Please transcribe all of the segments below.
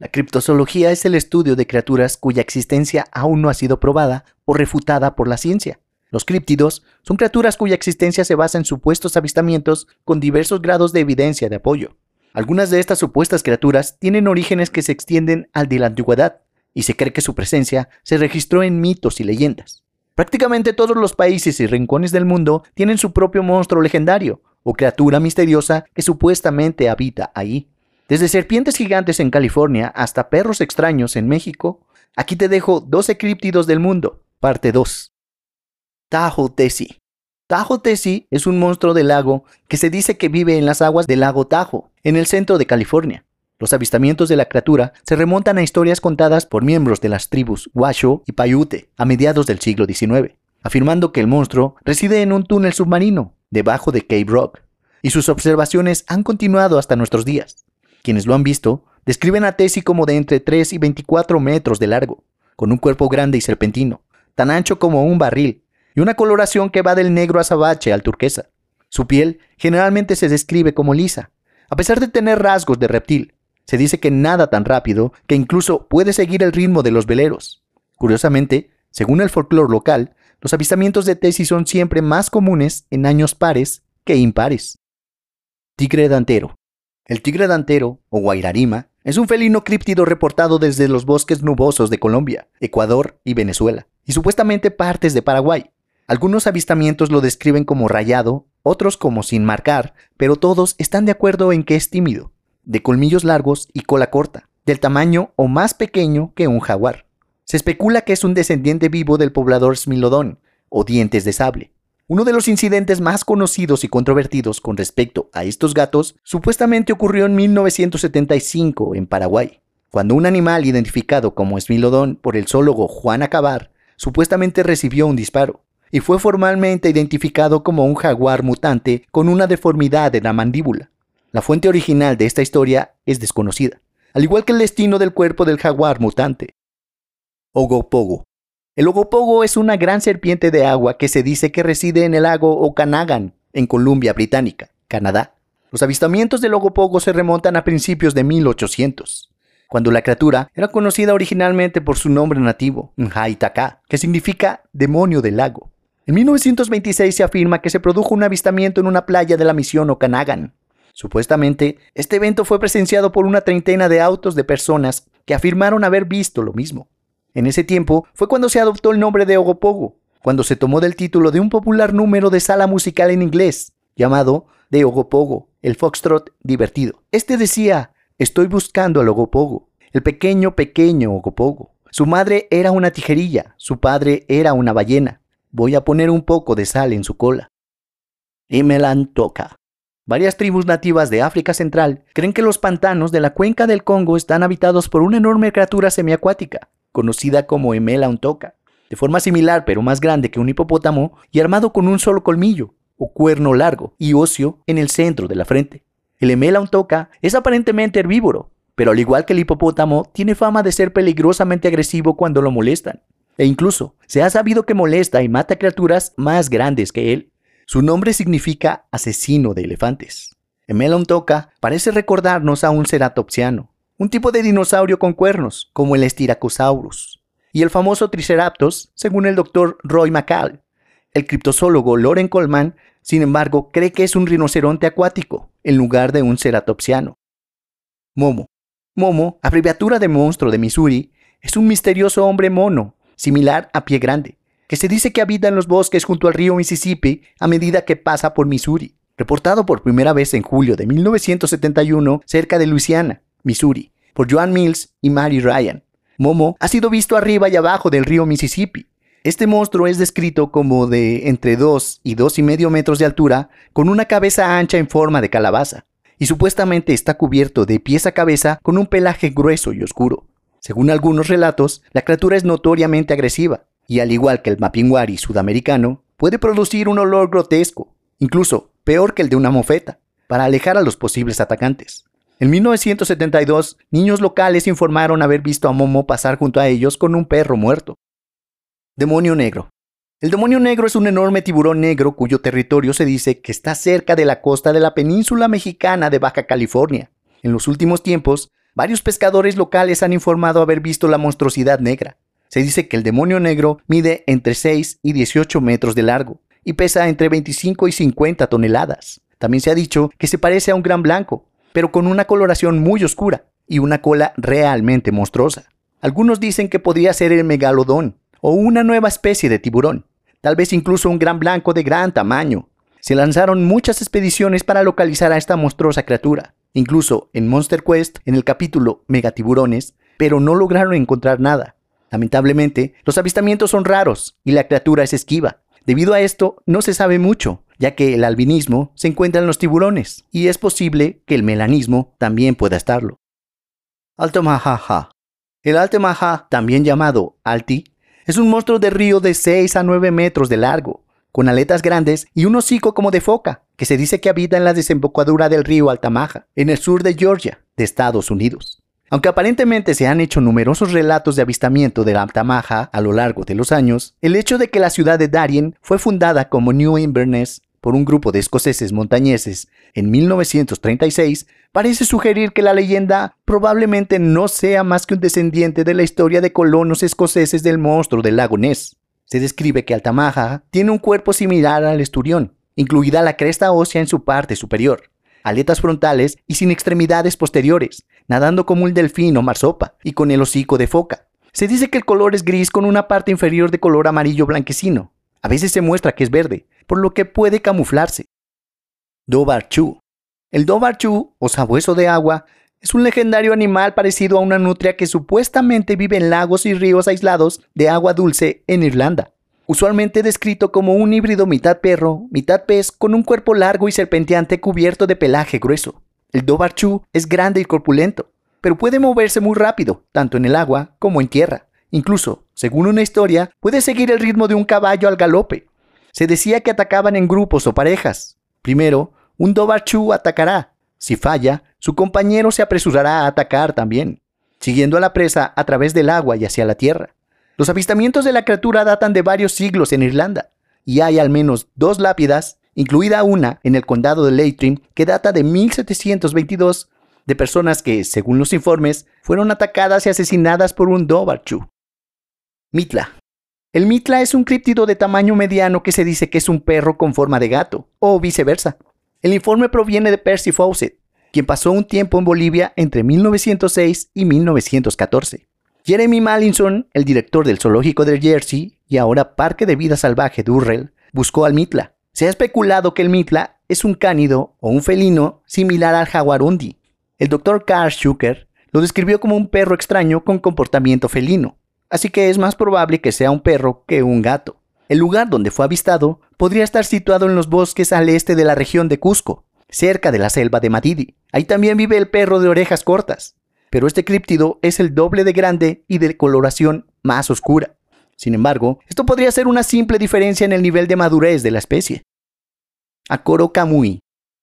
La criptozoología es el estudio de criaturas cuya existencia aún no ha sido probada o refutada por la ciencia. Los críptidos son criaturas cuya existencia se basa en supuestos avistamientos con diversos grados de evidencia de apoyo. Algunas de estas supuestas criaturas tienen orígenes que se extienden al de la antigüedad, y se cree que su presencia se registró en mitos y leyendas. Prácticamente todos los países y rincones del mundo tienen su propio monstruo legendario o criatura misteriosa que supuestamente habita ahí. Desde serpientes gigantes en California hasta perros extraños en México, aquí te dejo 12 críptidos del mundo, parte 2. Tahoe Tessie. Tahoe Tessie es un monstruo del lago que se dice que vive en las aguas del lago Tahoe, en el centro de California. Los avistamientos de la criatura se remontan a historias contadas por miembros de las tribus Washoe y Paiute a mediados del siglo XIX, afirmando que el monstruo reside en un túnel submarino debajo de Cape Rock, y sus observaciones han continuado hasta nuestros días. Quienes lo han visto describen a Tessie como de entre 3 y 24 metros de largo, con un cuerpo grande y serpentino, tan ancho como un barril, y una coloración que va del negro azabache al turquesa. Su piel generalmente se describe como lisa, a pesar de tener rasgos de reptil, se dice que nada tan rápido que incluso puede seguir el ritmo de los veleros. Curiosamente, según el folclore local, los avistamientos de Tessie son siempre más comunes en años pares que impares. Tigre dantero. El tigre dantero, o guairarima, es un felino críptido reportado desde los bosques nubosos de Colombia, Ecuador y Venezuela, y supuestamente partes de Paraguay. Algunos avistamientos lo describen como rayado, otros como sin marcar, pero todos están de acuerdo en que es tímido de colmillos largos y cola corta, del tamaño o más pequeño que un jaguar. Se especula que es un descendiente vivo del poblador Smilodon, o dientes de sable. Uno de los incidentes más conocidos y controvertidos con respecto a estos gatos supuestamente ocurrió en 1975 en Paraguay, cuando un animal identificado como Smilodon por el zoólogo Juan Acabar supuestamente recibió un disparo y fue formalmente identificado como un jaguar mutante con una deformidad en la mandíbula. La fuente original de esta historia es desconocida, al igual que el destino del cuerpo del jaguar mutante. Ogopogo. El ogopogo es una gran serpiente de agua que se dice que reside en el lago Okanagan, en Columbia Británica, Canadá. Los avistamientos del ogopogo se remontan a principios de 1800, cuando la criatura era conocida originalmente por su nombre nativo, Nhaitaka, que significa demonio del lago. En 1926 se afirma que se produjo un avistamiento en una playa de la misión Okanagan, Supuestamente, este evento fue presenciado por una treintena de autos de personas que afirmaron haber visto lo mismo. En ese tiempo fue cuando se adoptó el nombre de Ogopogo, cuando se tomó del título de un popular número de sala musical en inglés, llamado de Ogopogo, el foxtrot divertido. Este decía, estoy buscando al Ogopogo, el pequeño, pequeño Ogopogo. Su madre era una tijerilla, su padre era una ballena. Voy a poner un poco de sal en su cola. Y me la toca. Varias tribus nativas de África Central creen que los pantanos de la cuenca del Congo están habitados por una enorme criatura semiacuática, conocida como Emela untoka, de forma similar pero más grande que un hipopótamo y armado con un solo colmillo, o cuerno largo y óseo en el centro de la frente. El Emela untoka es aparentemente herbívoro, pero al igual que el hipopótamo, tiene fama de ser peligrosamente agresivo cuando lo molestan. E incluso se ha sabido que molesta y mata criaturas más grandes que él. Su nombre significa asesino de elefantes. Emelon Toca parece recordarnos a un ceratopsiano, un tipo de dinosaurio con cuernos, como el Styracosaurus, y el famoso Triceratops, según el doctor Roy McCall. El criptozoólogo Loren Coleman, sin embargo, cree que es un rinoceronte acuático, en lugar de un ceratopsiano. Momo. Momo, abreviatura de monstruo de Missouri, es un misterioso hombre mono, similar a pie grande, que se dice que habita en los bosques junto al río Mississippi a medida que pasa por Missouri. Reportado por primera vez en julio de 1971 cerca de Louisiana, Missouri, por Joan Mills y Mary Ryan. Momo ha sido visto arriba y abajo del río Mississippi. Este monstruo es descrito como de entre 2 y 2 y medio metros de altura, con una cabeza ancha en forma de calabaza, y supuestamente está cubierto de pies a cabeza con un pelaje grueso y oscuro. Según algunos relatos, la criatura es notoriamente agresiva, y al igual que el mapinguari sudamericano, puede producir un olor grotesco, incluso peor que el de una mofeta, para alejar a los posibles atacantes. En 1972, niños locales informaron haber visto a Momo pasar junto a ellos con un perro muerto. Demonio negro. El demonio negro es un enorme tiburón negro cuyo territorio se dice que está cerca de la costa de la península mexicana de Baja California. En los últimos tiempos, varios pescadores locales han informado haber visto la monstruosidad negra. Se dice que el demonio negro mide entre 6 y 18 metros de largo y pesa entre 25 y 50 toneladas. También se ha dicho que se parece a un gran blanco, pero con una coloración muy oscura y una cola realmente monstruosa. Algunos dicen que podría ser el megalodón o una nueva especie de tiburón, tal vez incluso un gran blanco de gran tamaño. Se lanzaron muchas expediciones para localizar a esta monstruosa criatura, incluso en Monster Quest, en el capítulo Megatiburones, pero no lograron encontrar nada. Lamentablemente, los avistamientos son raros y la criatura es esquiva. Debido a esto, no se sabe mucho, ya que el albinismo se encuentra en los tiburones, y es posible que el melanismo también pueda estarlo. Altamaha. El Altamaha, también llamado Alti, es un monstruo de río de 6 a 9 metros de largo, con aletas grandes y un hocico como de foca, que se dice que habita en la desembocadura del río Altamaha, en el sur de Georgia, de Estados Unidos. Aunque aparentemente se han hecho numerosos relatos de avistamiento de la Altamaha a lo largo de los años, el hecho de que la ciudad de Darien fue fundada como New Inverness por un grupo de escoceses montañeses en 1936 parece sugerir que la leyenda probablemente no sea más que un descendiente de la historia de colonos escoceses del monstruo del lago Ness. Se describe que Altamaha tiene un cuerpo similar al esturión, incluida la cresta ósea en su parte superior, aletas frontales y sin extremidades posteriores, nadando como un delfín o marsopa y con el hocico de foca. Se dice que el color es gris con una parte inferior de color amarillo blanquecino. A veces se muestra que es verde, por lo que puede camuflarse. Dobarchu. El Dobarchu, o sabueso de agua, es un legendario animal parecido a una nutria que supuestamente vive en lagos y ríos aislados de agua dulce en Irlanda. Usualmente descrito como un híbrido mitad perro, mitad pez, con un cuerpo largo y serpenteante cubierto de pelaje grueso. El Dobarchu es grande y corpulento, pero puede moverse muy rápido, tanto en el agua como en tierra. Incluso, según una historia, puede seguir el ritmo de un caballo al galope. Se decía que atacaban en grupos o parejas. Primero, un Dobarchu atacará. Si falla, su compañero se apresurará a atacar también, siguiendo a la presa a través del agua y hacia la tierra. Los avistamientos de la criatura datan de varios siglos en Irlanda, y hay al menos dos lápidas, incluida una en el condado de Leitrim, que data de 1722, de personas que, según los informes, fueron atacadas y asesinadas por un Dobarchu. Mitla. El mitla es un críptido de tamaño mediano que se dice que es un perro con forma de gato, o viceversa. El informe proviene de Percy Fawcett, quien pasó un tiempo en Bolivia entre 1906 y 1914. Jeremy Mallinson, el director del zoológico de Jersey y ahora Parque de Vida Salvaje Durrell, buscó al mitla. Se ha especulado que el mitla es un cánido o un felino similar al jaguarundi. El doctor Carl Schucker lo describió como un perro extraño con comportamiento felino así que es más probable que sea un perro que un gato. El lugar donde fue avistado podría estar situado en los bosques al este de la región de Cusco, cerca de la selva de Matidi. Ahí también vive el perro de orejas cortas, pero este críptido es el doble de grande y de coloración más oscura. Sin embargo, esto podría ser una simple diferencia en el nivel de madurez de la especie. Akoro Kamui.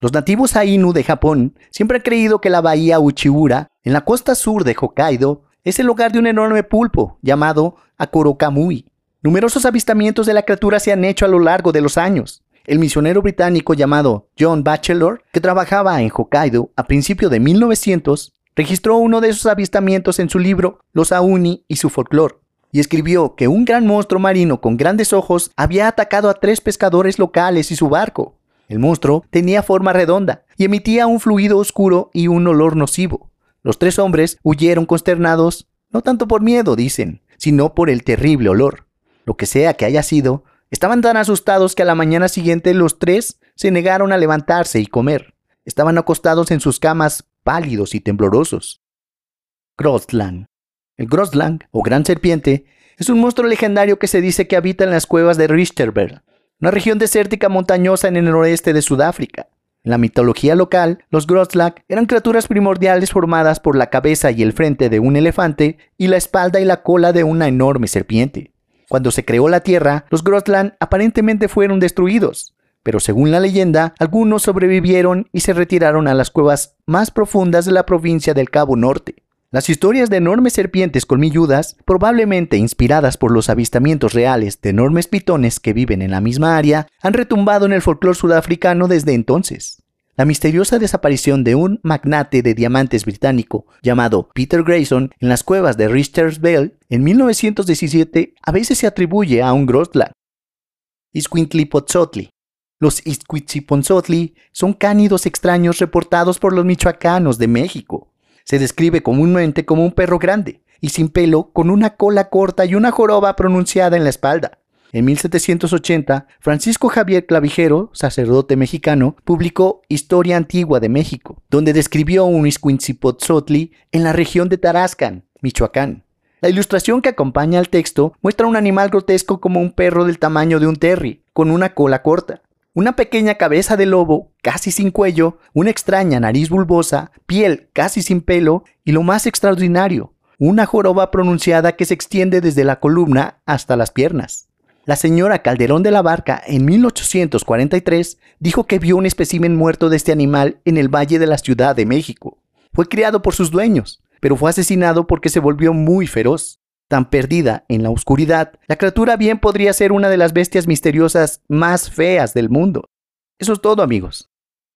Los nativos Ainu de Japón siempre han creído que la bahía Uchiura, en la costa sur de Hokkaido, es el hogar de un enorme pulpo llamado Akorokamui. Numerosos avistamientos de la criatura se han hecho a lo largo de los años. El misionero británico llamado John Batchelor, que trabajaba en Hokkaido a principios de 1900, registró uno de esos avistamientos en su libro Los Auni y su folclore, y escribió que un gran monstruo marino con grandes ojos había atacado a tres pescadores locales y su barco. El monstruo tenía forma redonda y emitía un fluido oscuro y un olor nocivo. Los tres hombres huyeron consternados, no tanto por miedo, dicen, sino por el terrible olor. Lo que sea que haya sido, estaban tan asustados que a la mañana siguiente los tres se negaron a levantarse y comer. Estaban acostados en sus camas, pálidos y temblorosos. Grossland. El Grossland, o gran serpiente, es un monstruo legendario que se dice que habita en las cuevas de Richterberg, una región desértica montañosa en el noroeste de Sudáfrica. En la mitología local, los Groslak eran criaturas primordiales formadas por la cabeza y el frente de un elefante y la espalda y la cola de una enorme serpiente. Cuando se creó la Tierra, los Grosland aparentemente fueron destruidos, pero según la leyenda, algunos sobrevivieron y se retiraron a las cuevas más profundas de la provincia del Cabo Norte. Las historias de enormes serpientes colmilludas, probablemente inspiradas por los avistamientos reales de enormes pitones que viven en la misma área, han retumbado en el folclore sudafricano desde entonces. la misteriosa desaparición de un magnate de diamantes británico llamado Peter Grayson en las cuevas de Richter's Bell en 1917 a veces se atribuye a un Grosland. Iscuintlipotzotli. Los Iscuitziponzotli son cánidos extraños reportados por los michoacanos de México. Se describe comúnmente como un perro grande y sin pelo con una cola corta y una joroba pronunciada en la espalda. En 1780, Francisco Javier Clavijero, sacerdote mexicano, publicó Historia Antigua de México, donde describió un Iscuintzipotzotli en la región de Tarascan, Michoacán. La ilustración que acompaña al texto muestra un animal grotesco como un perro del tamaño de un terry, con una cola corta, una pequeña cabeza de lobo, casi sin cuello, una extraña nariz bulbosa, piel casi sin pelo y lo más extraordinario, una joroba pronunciada que se extiende desde la columna hasta las piernas. La señora Calderón de la Barca en 1843 dijo que vio un espécimen muerto de este animal en el Valle de la Ciudad de México. Fue criado por sus dueños, pero fue asesinado porque se volvió muy feroz. Tan perdida en la oscuridad, la criatura bien podría ser una de las bestias misteriosas más feas del mundo. Eso es todo amigos.